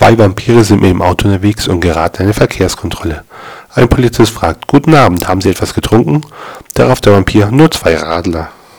Zwei Vampire sind mit dem Auto unterwegs und geraten in eine Verkehrskontrolle. Ein Polizist fragt, Guten Abend, haben Sie etwas getrunken? Darauf der Vampir, nur zwei Radler.